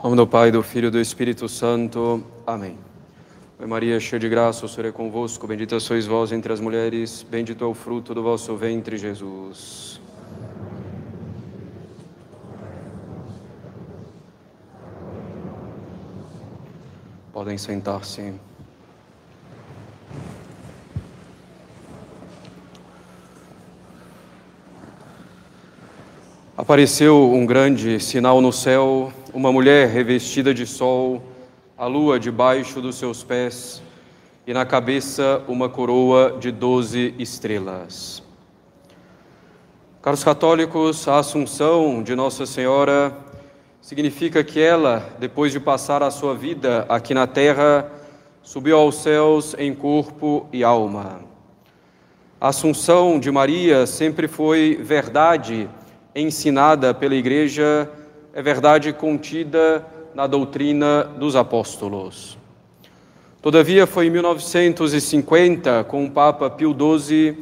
Nome do Pai, do Filho e do Espírito Santo. Amém. Oi Maria, cheia de graça, o Senhor é convosco. Bendita sois vós entre as mulheres, bendito é o fruto do vosso ventre, Jesus. Podem sentar-se. Apareceu um grande sinal no céu, uma mulher revestida de sol, a lua debaixo dos seus pés e na cabeça uma coroa de doze estrelas. Caros católicos, a Assunção de Nossa Senhora significa que ela, depois de passar a sua vida aqui na terra, subiu aos céus em corpo e alma. A Assunção de Maria sempre foi verdade ensinada pela Igreja é verdade contida na doutrina dos apóstolos. Todavia, foi em 1950, com o Papa Pio XII,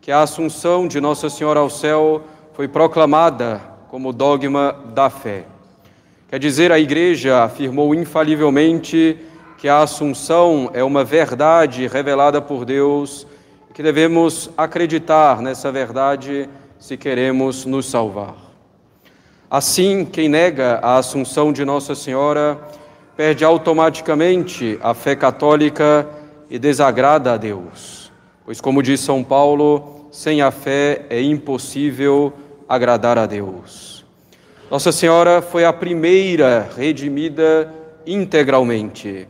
que a Assunção de Nossa Senhora ao céu foi proclamada como dogma da fé. Quer dizer, a Igreja afirmou infalivelmente que a Assunção é uma verdade revelada por Deus e que devemos acreditar nessa verdade se queremos nos salvar. Assim, quem nega a Assunção de Nossa Senhora perde automaticamente a fé católica e desagrada a Deus, pois, como diz São Paulo, sem a fé é impossível agradar a Deus. Nossa Senhora foi a primeira redimida integralmente.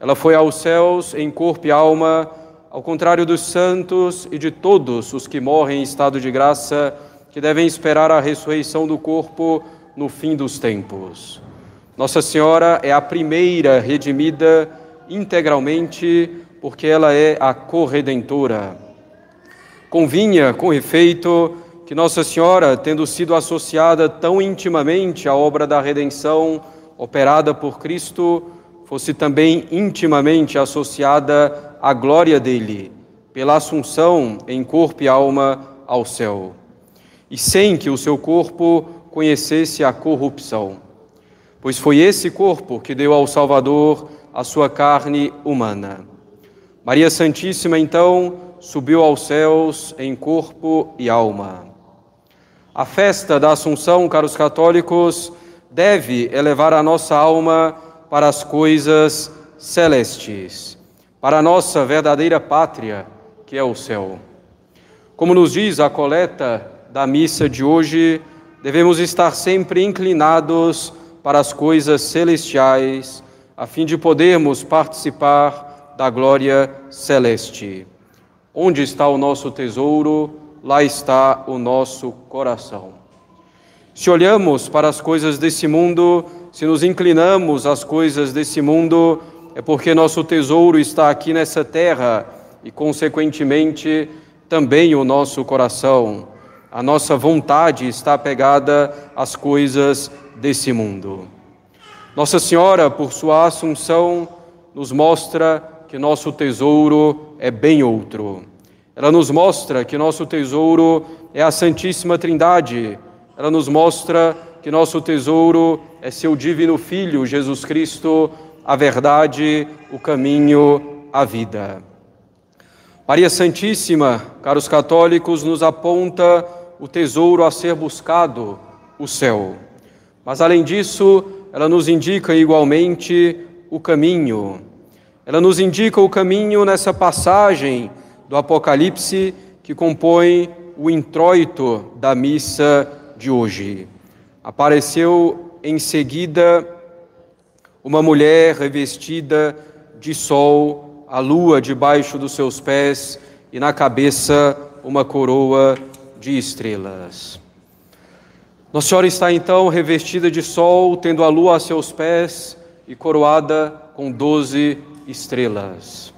Ela foi aos céus em corpo e alma ao contrário dos santos e de todos os que morrem em estado de graça, que devem esperar a ressurreição do corpo no fim dos tempos. Nossa Senhora é a primeira redimida integralmente, porque ela é a corredentora. Convinha, com efeito, que Nossa Senhora, tendo sido associada tão intimamente à obra da redenção operada por Cristo, fosse também intimamente associada à glória dele, pela assunção em corpo e alma ao céu, e sem que o seu corpo conhecesse a corrupção. Pois foi esse corpo que deu ao Salvador a sua carne humana. Maria Santíssima, então, subiu aos céus em corpo e alma. A festa da Assunção, caros católicos, deve elevar a nossa alma para as coisas celestes, para a nossa verdadeira pátria, que é o céu. Como nos diz a coleta da missa de hoje, devemos estar sempre inclinados para as coisas celestiais, a fim de podermos participar da glória celeste. Onde está o nosso tesouro, lá está o nosso coração. Se olhamos para as coisas desse mundo, se nos inclinamos às coisas desse mundo, é porque nosso tesouro está aqui nessa terra e, consequentemente, também o nosso coração. A nossa vontade está pegada às coisas desse mundo. Nossa Senhora, por sua assunção, nos mostra que nosso tesouro é bem outro. Ela nos mostra que nosso tesouro é a Santíssima Trindade. Ela nos mostra que nosso tesouro é seu divino Filho, Jesus Cristo, a verdade, o caminho, a vida. Maria Santíssima, caros católicos, nos aponta o tesouro a ser buscado, o céu. Mas além disso, ela nos indica igualmente o caminho. Ela nos indica o caminho nessa passagem do Apocalipse que compõe o introito da missa de hoje. Apareceu em seguida uma mulher revestida de sol, a lua debaixo dos seus pés e na cabeça uma coroa de estrelas. Nossa Senhora está então revestida de sol, tendo a lua a seus pés e coroada com doze estrelas.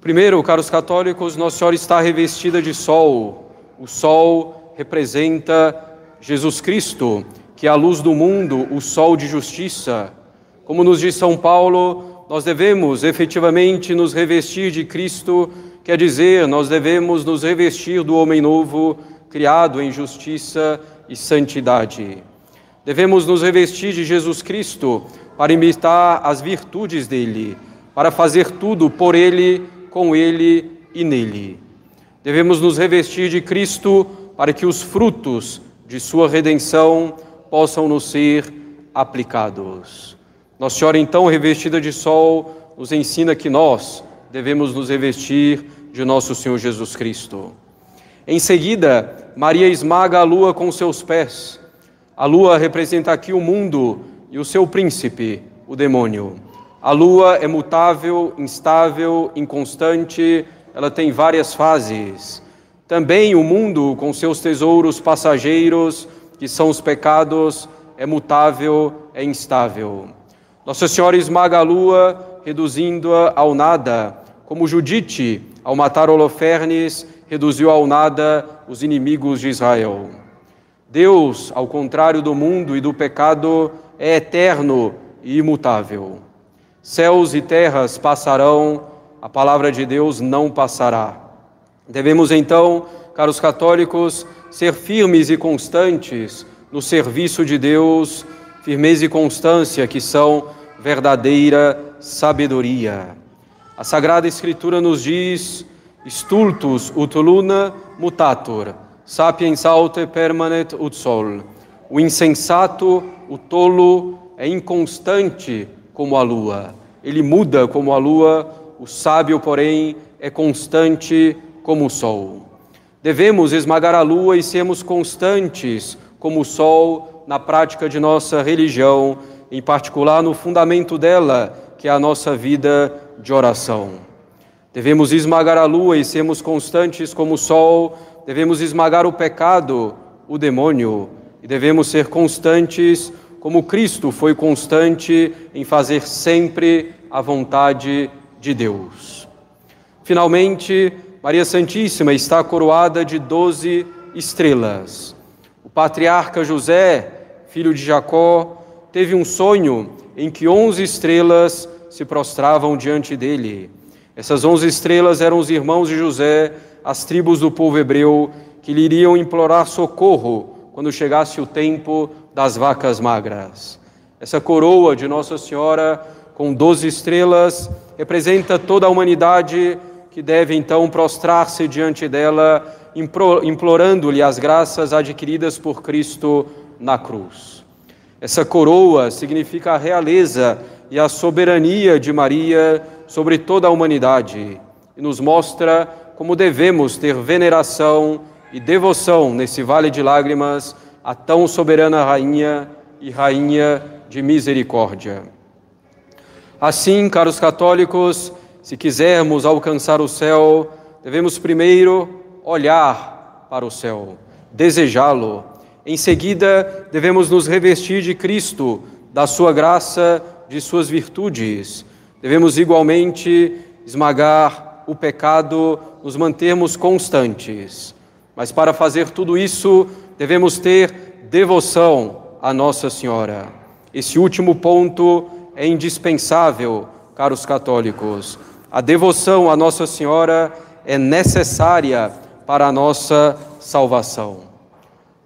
Primeiro, caros católicos, Nossa Senhora está revestida de sol. O sol representa Jesus Cristo, que é a luz do mundo, o sol de justiça. Como nos diz São Paulo, nós devemos efetivamente nos revestir de Cristo, quer dizer, nós devemos nos revestir do homem novo, criado em justiça e santidade. Devemos nos revestir de Jesus Cristo para imitar as virtudes dele, para fazer tudo por ele, com ele e nele. Devemos nos revestir de Cristo para que os frutos de sua redenção possam nos ser aplicados. Nossa Senhora, então, revestida de sol, nos ensina que nós devemos nos revestir de nosso Senhor Jesus Cristo. Em seguida, Maria esmaga a lua com seus pés. A lua representa aqui o mundo e o seu príncipe, o demônio. A lua é mutável, instável, inconstante, ela tem várias fases. Também o mundo, com seus tesouros passageiros, que são os pecados, é mutável, é instável. Nossa Senhora esmaga a lua, reduzindo-a ao nada, como Judite, ao matar Holofernes, reduziu ao nada os inimigos de Israel. Deus, ao contrário do mundo e do pecado, é eterno e imutável. Céus e terras passarão, a palavra de Deus não passará. Devemos então, caros católicos, ser firmes e constantes no serviço de Deus, firmeza e constância que são verdadeira sabedoria. A Sagrada Escritura nos diz: Stultus ut luna mutator, sapiens aute permanet ut sol. O insensato, o tolo, é inconstante como a lua. Ele muda como a lua, o sábio, porém, é constante como o sol. Devemos esmagar a lua e sermos constantes como o sol na prática de nossa religião, em particular no fundamento dela, que é a nossa vida de oração. Devemos esmagar a lua e sermos constantes como o sol, devemos esmagar o pecado, o demônio, e devemos ser constantes como Cristo foi constante em fazer sempre a vontade de Deus. Finalmente, Maria Santíssima está coroada de doze estrelas. O patriarca José, filho de Jacó, teve um sonho em que onze estrelas se prostravam diante dele. Essas onze estrelas eram os irmãos de José, as tribos do povo hebreu, que lhe iriam implorar socorro quando chegasse o tempo das vacas magras. Essa coroa de Nossa Senhora, com doze estrelas, representa toda a humanidade que deve então prostrar-se diante dela, implorando-lhe as graças adquiridas por Cristo na cruz. Essa coroa significa a realeza e a soberania de Maria sobre toda a humanidade e nos mostra como devemos ter veneração e devoção nesse vale de lágrimas à tão soberana rainha e rainha de misericórdia. Assim, caros católicos, se quisermos alcançar o céu, devemos primeiro olhar para o céu, desejá-lo. Em seguida, devemos nos revestir de Cristo, da sua graça, de suas virtudes. Devemos igualmente esmagar o pecado, nos mantermos constantes. Mas para fazer tudo isso, devemos ter devoção a Nossa Senhora. Esse último ponto é indispensável, caros católicos. A devoção a Nossa Senhora é necessária para a nossa salvação.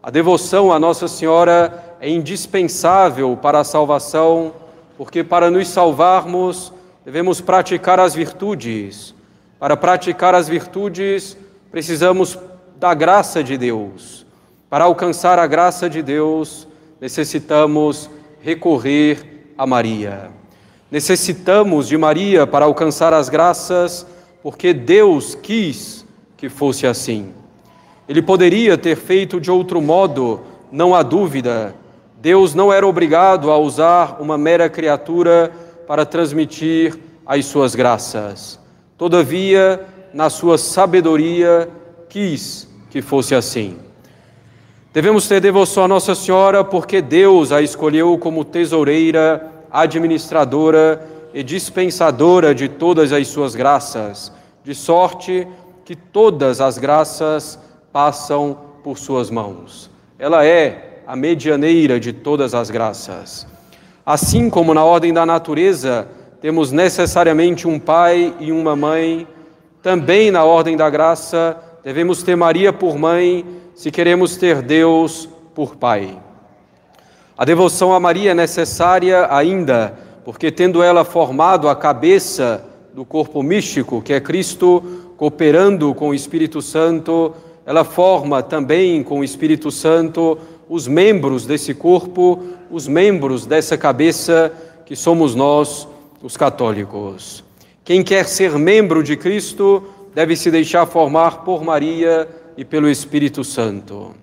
A devoção a Nossa Senhora é indispensável para a salvação, porque para nos salvarmos devemos praticar as virtudes. Para praticar as virtudes, precisamos da graça de Deus. Para alcançar a graça de Deus, necessitamos recorrer a Maria. Necessitamos de Maria para alcançar as graças, porque Deus quis que fosse assim. Ele poderia ter feito de outro modo, não há dúvida. Deus não era obrigado a usar uma mera criatura para transmitir as suas graças. Todavia, na sua sabedoria, quis que fosse assim. Devemos ter devoção a Nossa Senhora porque Deus a escolheu como tesoureira administradora e dispensadora de todas as suas graças, de sorte que todas as graças passam por suas mãos. Ela é a medianeira de todas as graças. Assim como na ordem da natureza temos necessariamente um pai e uma mãe, também na ordem da graça devemos ter Maria por mãe se queremos ter Deus por pai. A devoção a Maria é necessária ainda, porque tendo ela formado a cabeça do corpo místico, que é Cristo, cooperando com o Espírito Santo, ela forma também com o Espírito Santo os membros desse corpo, os membros dessa cabeça que somos nós, os católicos. Quem quer ser membro de Cristo deve se deixar formar por Maria e pelo Espírito Santo.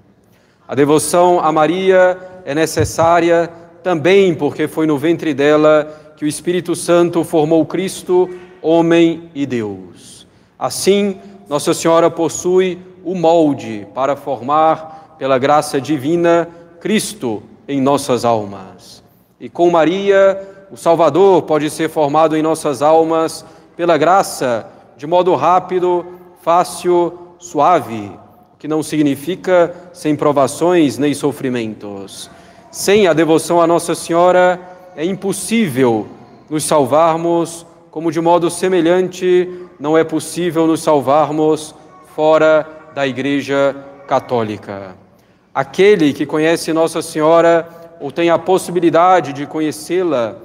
A devoção a Maria é necessária também porque foi no ventre dela que o Espírito Santo formou Cristo, homem e Deus. Assim, Nossa Senhora possui o molde para formar, pela graça divina, Cristo em nossas almas. E com Maria, o Salvador pode ser formado em nossas almas pela graça, de modo rápido, fácil, suave, que não significa sem provações nem sofrimentos. Sem a devoção a Nossa Senhora, é impossível nos salvarmos, como de modo semelhante não é possível nos salvarmos fora da Igreja Católica. Aquele que conhece Nossa Senhora ou tem a possibilidade de conhecê-la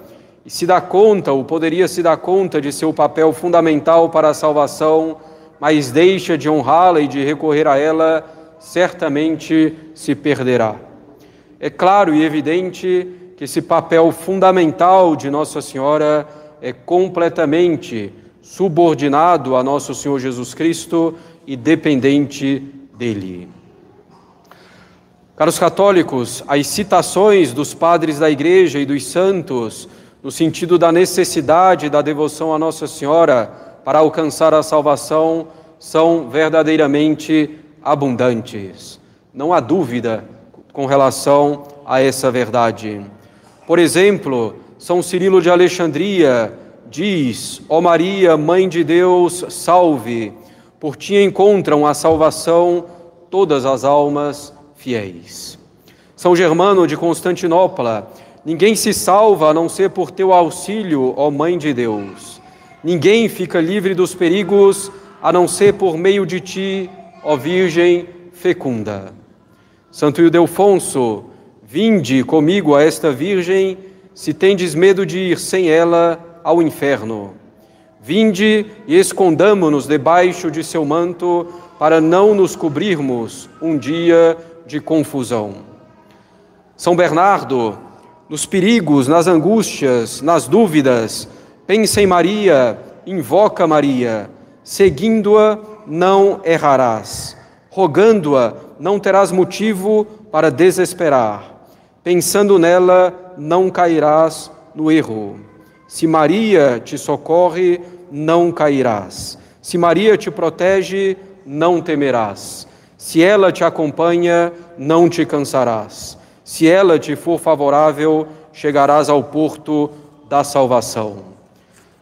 e se dá conta, ou poderia se dar conta de seu papel fundamental para a salvação, mas deixa de honrá-la e de recorrer a ela, certamente se perderá. É claro e evidente que esse papel fundamental de Nossa Senhora é completamente subordinado a nosso Senhor Jesus Cristo e dependente dele. Caros católicos, as citações dos padres da Igreja e dos santos, no sentido da necessidade da devoção a Nossa Senhora para alcançar a salvação, são verdadeiramente abundantes. Não há dúvida com relação a essa verdade. Por exemplo, São Cirilo de Alexandria diz: Ó oh Maria, Mãe de Deus, salve, por ti encontram a salvação todas as almas fiéis. São Germano de Constantinopla, ninguém se salva a não ser por teu auxílio, ó Mãe de Deus. Ninguém fica livre dos perigos a não ser por meio de ti, ó Virgem fecunda. Santo Ildefonso, vinde comigo a esta Virgem, se tendes medo de ir sem ela ao inferno. Vinde e escondamo-nos debaixo de seu manto, para não nos cobrirmos um dia de confusão. São Bernardo, nos perigos, nas angústias, nas dúvidas, pensa em Maria, invoca Maria, seguindo-a não errarás, rogando-a não terás motivo para desesperar, pensando nela não cairás no erro. Se Maria te socorre, não cairás. Se Maria te protege, não temerás. Se ela te acompanha, não te cansarás. Se ela te for favorável, chegarás ao porto da salvação.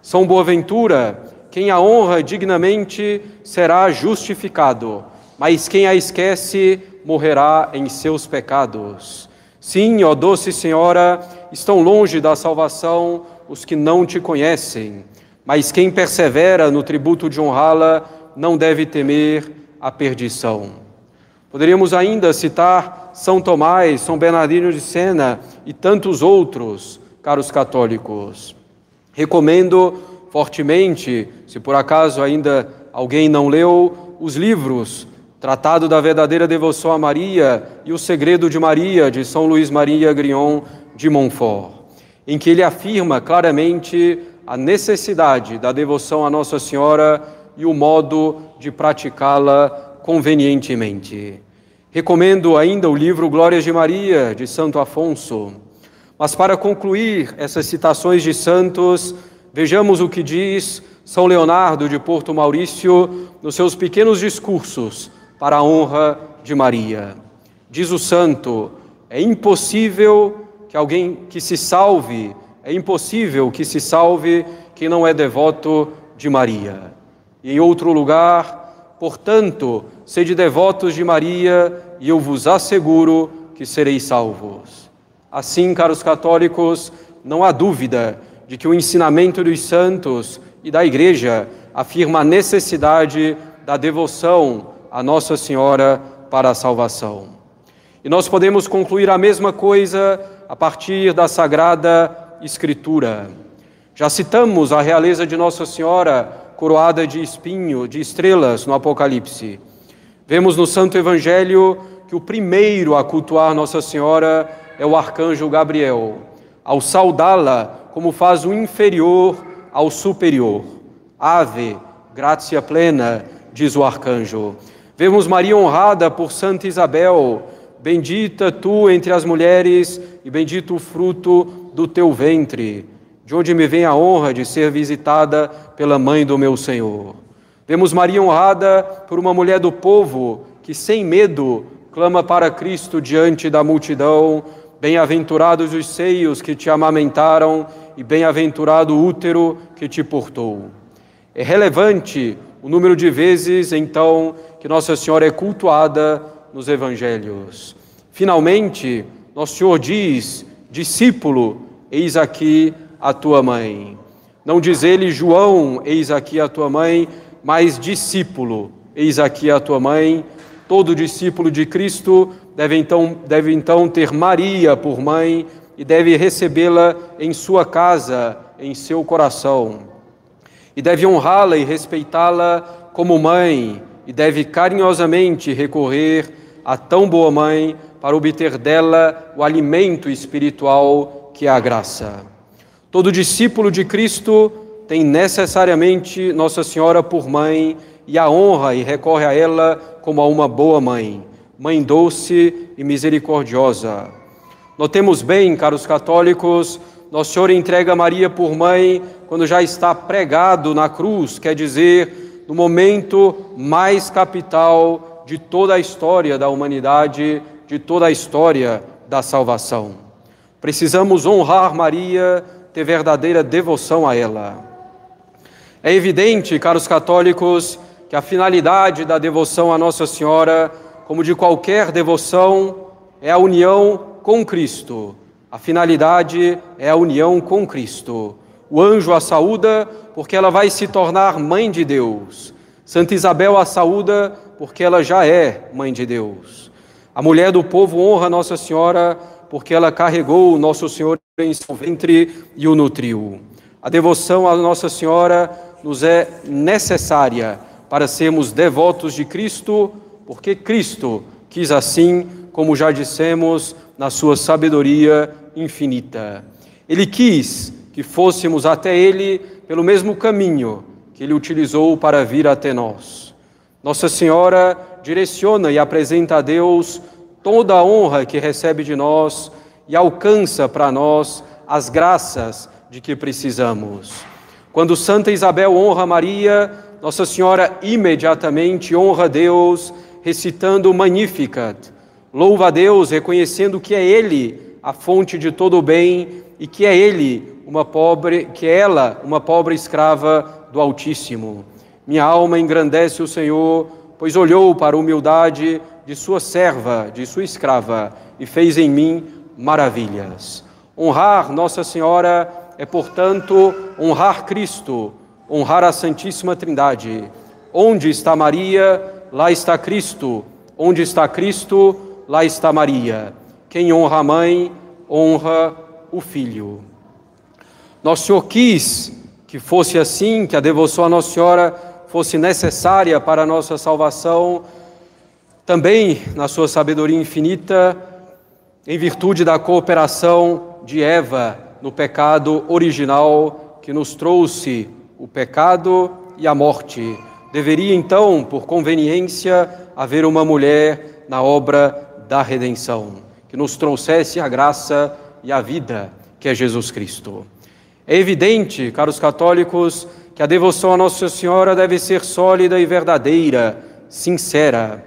São Boaventura, quem a honra dignamente será justificado, mas quem a esquece morrerá em seus pecados. Sim, ó doce Senhora, estão longe da salvação os que não te conhecem, mas quem persevera no tributo de honrá-la não deve temer a perdição. Poderíamos ainda citar São Tomás, São Bernardino de Sena e tantos outros, caros católicos. Recomendo fortemente, se por acaso ainda alguém não leu, os livros Tratado da Verdadeira Devoção a Maria e O Segredo de Maria, de São Luís Maria Grion de Montfort em que ele afirma claramente a necessidade da devoção a Nossa Senhora e o modo de praticá-la convenientemente. Recomendo ainda o livro Glórias de Maria, de Santo Afonso. Mas para concluir essas citações de santos, vejamos o que diz São Leonardo de Porto Maurício nos seus pequenos discursos para a honra de Maria. Diz o santo: é impossível que alguém que se salve, é impossível que se salve quem não é devoto de Maria. E em outro lugar, portanto, sede devotos de Maria, e eu vos asseguro que sereis salvos. Assim, caros católicos, não há dúvida de que o ensinamento dos santos e da Igreja afirma a necessidade da devoção a Nossa Senhora para a salvação. E nós podemos concluir a mesma coisa a partir da Sagrada Escritura. Já citamos a realeza de Nossa Senhora coroada de espinho, de estrelas no Apocalipse. Vemos no Santo Evangelho que o primeiro a cultuar Nossa Senhora é o arcanjo Gabriel, ao saudá-la como faz o inferior ao superior. Ave, gratia plena, diz o arcanjo. Vemos Maria honrada por Santa Isabel, bendita tu entre as mulheres e bendito o fruto do teu ventre de onde me vem a honra de ser visitada pela mãe do meu Senhor. Vemos Maria honrada por uma mulher do povo que, sem medo, clama para Cristo diante da multidão: Bem-aventurados os seios que te amamentaram e bem-aventurado o útero que te portou. É relevante o número de vezes, então, que Nossa Senhora é cultuada nos evangelhos. Finalmente, Nosso Senhor diz: discípulo, eis aqui a tua mãe. Não diz ele, João, eis aqui a tua mãe, mas discípulo, eis aqui a tua mãe. Todo discípulo de Cristo deve então, deve então ter Maria por mãe e deve recebê-la em sua casa, em seu coração. E deve honrá-la e respeitá-la como mãe, e deve carinhosamente recorrer a tão boa mãe para obter dela o alimento espiritual que é a graça. Todo discípulo de Cristo tem necessariamente Nossa Senhora por mãe e a honra e recorre a ela como a uma boa mãe, mãe doce e misericordiosa. Notemos bem, caros católicos, Nosso Senhor entrega Maria por mãe quando já está pregado na cruz, quer dizer, no momento mais capital de toda a história da humanidade, de toda a história da salvação. Precisamos honrar Maria ter verdadeira devoção a ela. É evidente, caros católicos, que a finalidade da devoção a Nossa Senhora, como de qualquer devoção, é a união com Cristo. A finalidade é a união com Cristo. O anjo a saúda porque ela vai se tornar mãe de Deus. Santa Isabel a saúda porque ela já é mãe de Deus. A mulher do povo honra Nossa Senhora porque ela carregou o Nosso Senhor em seu ventre e o nutriu. A devoção à Nossa Senhora nos é necessária para sermos devotos de Cristo, porque Cristo quis assim, como já dissemos, na sua sabedoria infinita. Ele quis que fôssemos até Ele pelo mesmo caminho que Ele utilizou para vir até nós. Nossa Senhora direciona e apresenta a Deus toda a honra que recebe de nós e alcança para nós as graças de que precisamos. Quando Santa Isabel honra Maria, Nossa Senhora imediatamente honra Deus, recitando o Magnificat. Louva a Deus, reconhecendo que é Ele a fonte de todo o bem e que é Ele uma pobre, que é ela uma pobre escrava do Altíssimo. Minha alma engrandece o Senhor, pois olhou para a humildade de sua serva, de sua escrava, e fez em mim maravilhas. Honrar Nossa Senhora é, portanto, honrar Cristo, honrar a Santíssima Trindade. Onde está Maria, lá está Cristo. Onde está Cristo, lá está Maria. Quem honra a mãe, honra o filho. Nosso Senhor quis que fosse assim, que a devoção a Nossa Senhora fosse necessária para a nossa salvação, também na sua sabedoria infinita, em virtude da cooperação de Eva no pecado original que nos trouxe o pecado e a morte. Deveria então, por conveniência, haver uma mulher na obra da redenção, que nos trouxesse a graça e a vida, que é Jesus Cristo. É evidente, caros católicos, que a devoção a Nossa Senhora deve ser sólida e verdadeira, sincera.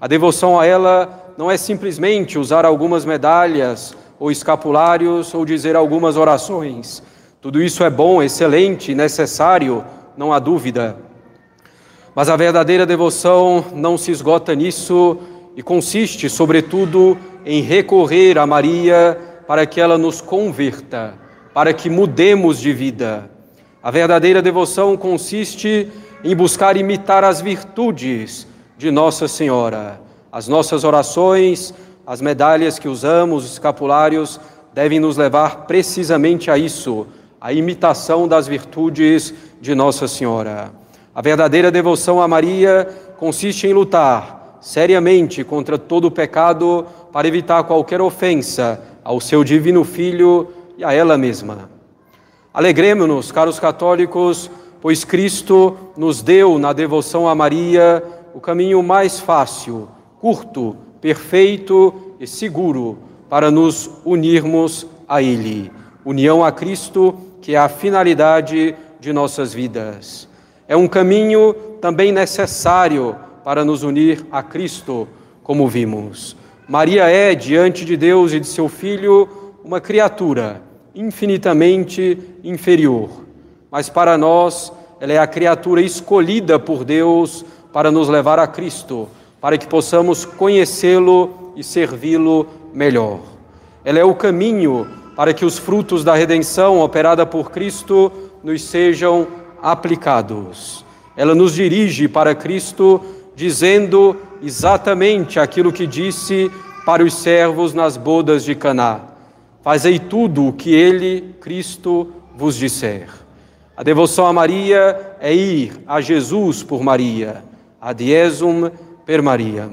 A devoção a ela não é simplesmente usar algumas medalhas ou escapulários ou dizer algumas orações. Tudo isso é bom, excelente, necessário, não há dúvida. Mas a verdadeira devoção não se esgota nisso e consiste, sobretudo, em recorrer a Maria para que ela nos converta, para que mudemos de vida. A verdadeira devoção consiste em buscar imitar as virtudes de Nossa Senhora as nossas orações, as medalhas que usamos, os escapulários, devem nos levar precisamente a isso, a imitação das virtudes de Nossa Senhora. A verdadeira devoção a Maria consiste em lutar seriamente contra todo o pecado para evitar qualquer ofensa ao seu divino Filho e a ela mesma. Alegremos-nos, caros católicos, pois Cristo nos deu na devoção a Maria o caminho mais fácil, curto, perfeito e seguro para nos unirmos a Ele. União a Cristo, que é a finalidade de nossas vidas. É um caminho também necessário para nos unir a Cristo, como vimos. Maria é, diante de Deus e de seu Filho, uma criatura infinitamente inferior, mas para nós ela é a criatura escolhida por Deus para nos levar a Cristo, para que possamos conhecê-lo e servi-lo melhor. Ela é o caminho para que os frutos da redenção operada por Cristo nos sejam aplicados. Ela nos dirige para Cristo, dizendo exatamente aquilo que disse para os servos nas bodas de Caná: Fazei tudo o que ele, Cristo, vos disser. A devoção a Maria é ir a Jesus por Maria, ad Jesum per Maria.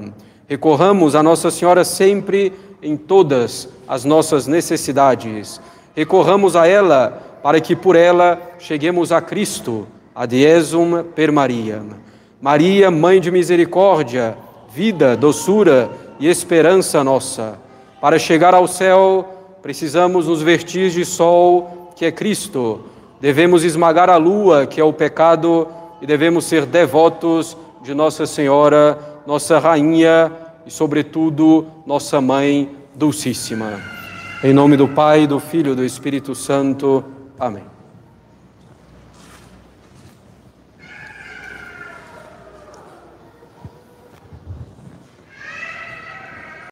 Recorramos a Nossa Senhora sempre em todas as nossas necessidades. Recorramos a ela para que por ela cheguemos a Cristo, ad Jesum per Maria. Maria, Mãe de Misericórdia, vida, doçura e esperança nossa. Para chegar ao céu, precisamos nos vestir de sol, que é Cristo. Devemos esmagar a lua, que é o pecado, e devemos ser devotos de Nossa Senhora, nossa Rainha e, sobretudo, nossa Mãe Dulcíssima. Em nome do Pai, do Filho e do Espírito Santo. Amém.